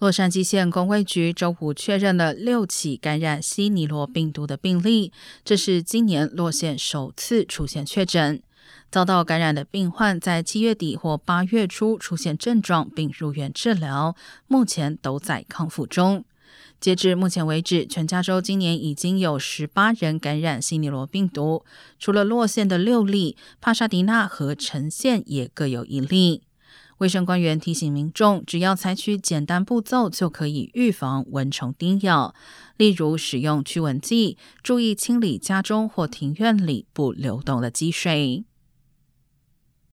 洛杉矶县公卫局周五确认了六起感染西尼罗病毒的病例，这是今年洛县首次出现确诊。遭到感染的病患在七月底或八月初出现症状并入院治疗，目前都在康复中。截至目前为止，全加州今年已经有十八人感染西尼罗病毒，除了洛县的六例，帕沙迪纳和城县也各有一例。卫生官员提醒民众，只要采取简单步骤，就可以预防蚊虫叮咬，例如使用驱蚊剂，注意清理家中或庭院里不流动的积水。